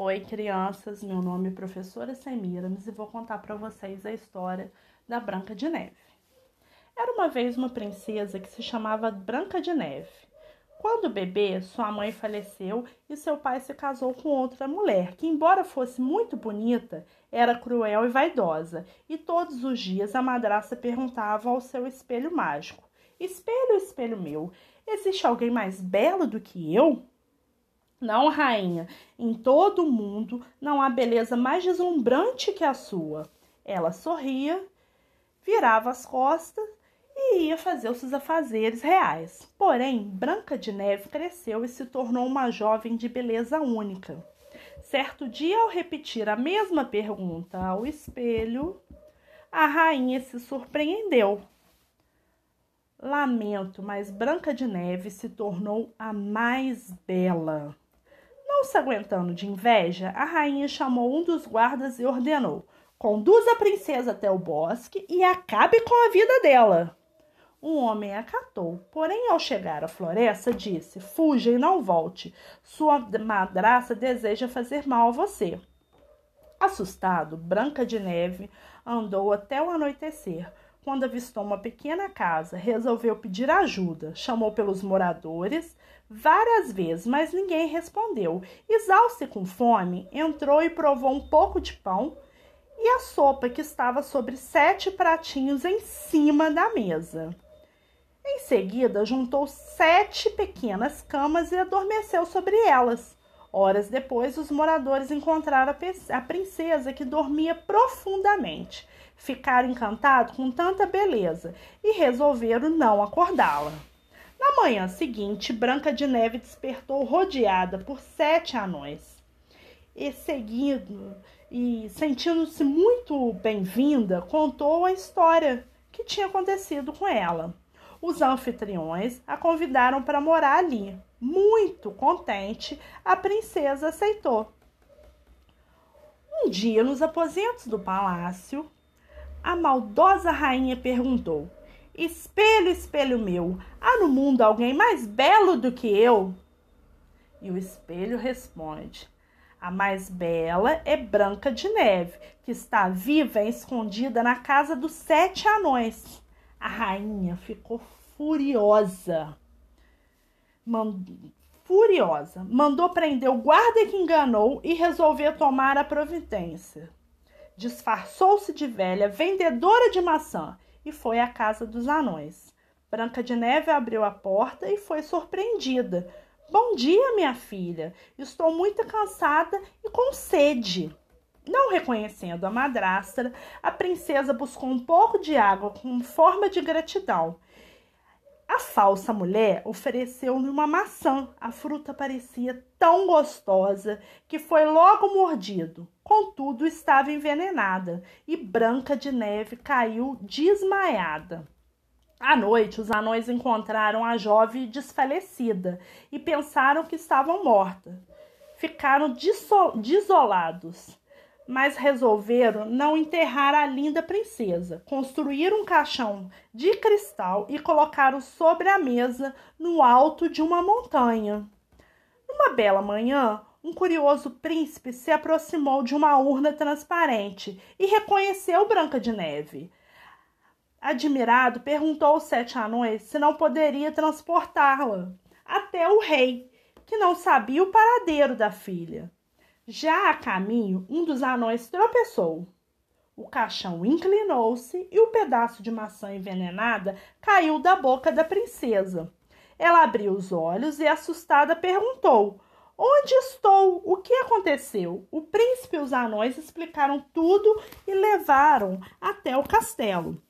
Oi, crianças. Meu nome é professora Semiramis e vou contar para vocês a história da Branca de Neve. Era uma vez uma princesa que se chamava Branca de Neve. Quando bebê, sua mãe faleceu e seu pai se casou com outra mulher, que, embora fosse muito bonita, era cruel e vaidosa, e todos os dias a madraça perguntava ao seu espelho mágico: Espelho, espelho meu, existe alguém mais belo do que eu? Não, rainha, em todo o mundo não há beleza mais deslumbrante que a sua. Ela sorria, virava as costas e ia fazer os seus afazeres reais. Porém, Branca de Neve cresceu e se tornou uma jovem de beleza única. Certo dia, ao repetir a mesma pergunta ao espelho, a rainha se surpreendeu. Lamento, mas Branca de Neve se tornou a mais bela. Não se aguentando de inveja, a rainha chamou um dos guardas e ordenou: Conduza a princesa até o bosque e acabe com a vida dela. Um homem acatou, porém, ao chegar à floresta, disse: Fuja e não volte. Sua madraça deseja fazer mal a você. Assustado, Branca de Neve andou até o anoitecer. Quando avistou uma pequena casa, resolveu pedir ajuda. Chamou pelos moradores várias vezes, mas ninguém respondeu. Exausto e com fome, entrou e provou um pouco de pão e a sopa que estava sobre sete pratinhos em cima da mesa. Em seguida, juntou sete pequenas camas e adormeceu sobre elas. Horas depois, os moradores encontraram a princesa que dormia profundamente. Ficaram encantados com tanta beleza e resolveram não acordá-la. Na manhã seguinte, Branca de Neve despertou rodeada por sete anões. E seguindo e sentindo-se muito bem-vinda, contou a história que tinha acontecido com ela. Os anfitriões a convidaram para morar ali. Muito contente, a princesa aceitou. Um dia, nos aposentos do palácio, a maldosa rainha perguntou: Espelho, espelho meu, há no mundo alguém mais belo do que eu? E o espelho responde: A mais bela é Branca de Neve, que está viva e escondida na casa dos sete anões. A rainha ficou furiosa. Mand... Furiosa, mandou prender o guarda que enganou e resolveu tomar a providência. Disfarçou-se de velha vendedora de maçã e foi à casa dos anões. Branca de Neve abriu a porta e foi surpreendida. Bom dia, minha filha. Estou muito cansada e com sede. Não reconhecendo a madrasta, a princesa buscou um pouco de água com forma de gratidão. A falsa mulher ofereceu-lhe uma maçã. A fruta parecia tão gostosa que foi logo mordido. Contudo, estava envenenada e Branca de Neve caiu desmaiada. À noite, os anões encontraram a jovem desfalecida e pensaram que estavam morta. Ficaram desolados mas resolveram não enterrar a linda princesa. Construíram um caixão de cristal e colocaram sobre a mesa no alto de uma montanha. Numa bela manhã, um curioso príncipe se aproximou de uma urna transparente e reconheceu Branca de Neve. Admirado, perguntou aos sete anões se não poderia transportá-la até o rei, que não sabia o paradeiro da filha. Já a caminho, um dos anões tropeçou. O caixão inclinou-se e o pedaço de maçã envenenada caiu da boca da princesa. Ela abriu os olhos e, assustada, perguntou: Onde estou? O que aconteceu? O príncipe e os anões explicaram tudo e levaram até o castelo.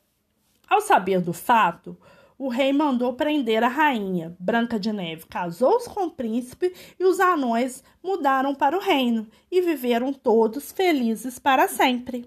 Ao saber do fato, o rei mandou prender a rainha. Branca de Neve casou-se com o príncipe e os anões mudaram para o reino e viveram todos felizes para sempre.